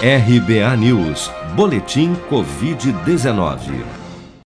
RBA News, Boletim Covid-19.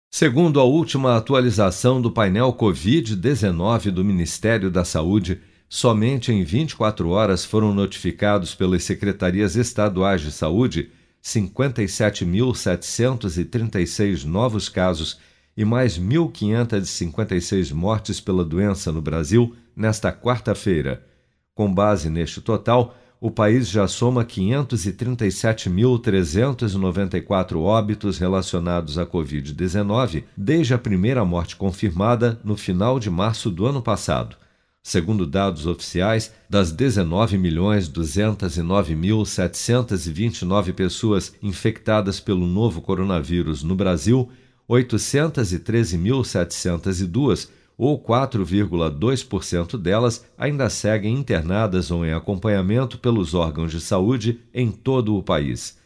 Segundo a última atualização do painel Covid-19 do Ministério da Saúde, somente em 24 horas foram notificados pelas secretarias estaduais de saúde 57.736 novos casos e mais 1.556 mortes pela doença no Brasil nesta quarta-feira. Com base neste total, o país já soma 537.394 óbitos relacionados à Covid-19 desde a primeira morte confirmada no final de março do ano passado. Segundo dados oficiais, das 19.209.729 pessoas infectadas pelo novo coronavírus no Brasil, 813.702 ou 4,2% delas ainda seguem internadas ou em acompanhamento pelos órgãos de saúde em todo o país.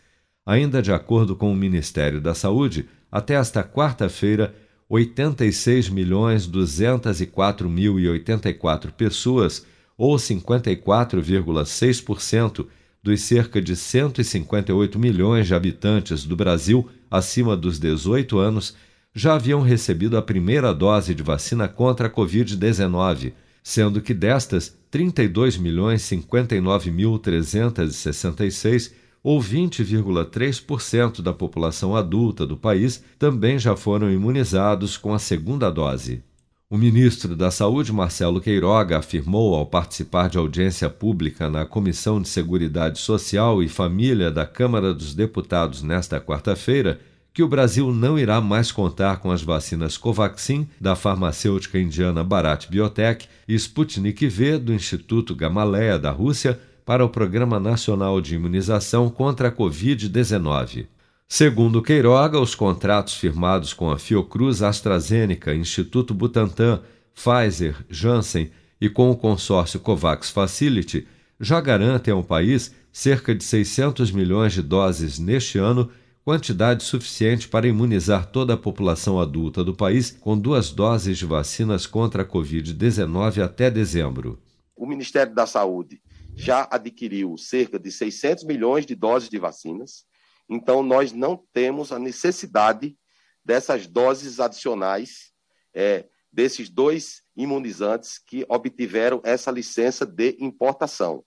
Ainda de acordo com o Ministério da Saúde, até esta quarta-feira, 86.204.084 pessoas, ou 54,6% dos cerca de 158 milhões de habitantes do Brasil acima dos 18 anos, já haviam recebido a primeira dose de vacina contra a Covid-19, sendo que destas, 32.059.366, ou 20,3% da população adulta do país, também já foram imunizados com a segunda dose. O ministro da Saúde, Marcelo Queiroga, afirmou ao participar de audiência pública na Comissão de Seguridade Social e Família da Câmara dos Deputados nesta quarta-feira que o Brasil não irá mais contar com as vacinas Covaxin da farmacêutica indiana Bharat Biotech e Sputnik V do Instituto Gamaleya da Rússia para o Programa Nacional de Imunização contra a Covid-19. Segundo Queiroga, os contratos firmados com a Fiocruz AstraZeneca, Instituto Butantan, Pfizer, Janssen e com o consórcio COVAX Facility já garantem ao país cerca de 600 milhões de doses neste ano quantidade suficiente para imunizar toda a população adulta do país com duas doses de vacinas contra a Covid-19 até dezembro. O Ministério da Saúde já adquiriu cerca de 600 milhões de doses de vacinas, então nós não temos a necessidade dessas doses adicionais é, desses dois imunizantes que obtiveram essa licença de importação.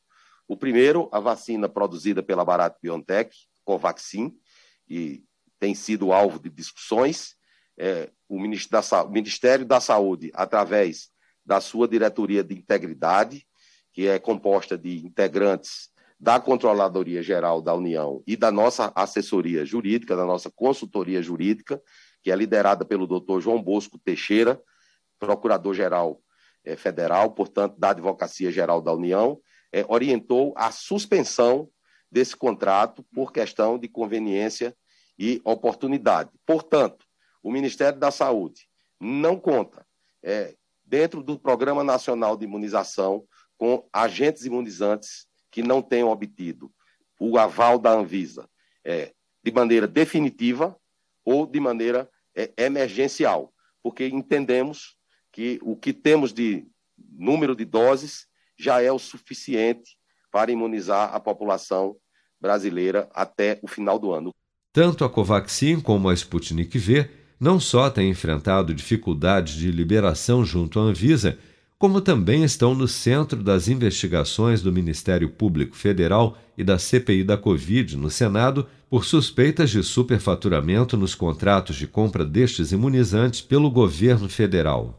O primeiro, a vacina produzida pela Bharat BioNTech, Covaxin, e tem sido alvo de discussões. É, o, Ministério da, o Ministério da Saúde, através da sua diretoria de integridade, que é composta de integrantes da Controladoria Geral da União e da nossa assessoria jurídica, da nossa consultoria jurídica, que é liderada pelo doutor João Bosco Teixeira, procurador-geral é, federal, portanto, da Advocacia Geral da União, é, orientou a suspensão desse contrato por questão de conveniência e oportunidade. Portanto, o Ministério da Saúde não conta, é, dentro do Programa Nacional de Imunização, com agentes imunizantes que não tenham obtido o aval da Anvisa é, de maneira definitiva ou de maneira é, emergencial, porque entendemos que o que temos de número de doses já é o suficiente para imunizar a população brasileira até o final do ano. Tanto a Covaxin como a Sputnik V não só têm enfrentado dificuldades de liberação junto à Anvisa, como também estão no centro das investigações do Ministério Público Federal e da CPI da Covid no Senado por suspeitas de superfaturamento nos contratos de compra destes imunizantes pelo governo federal.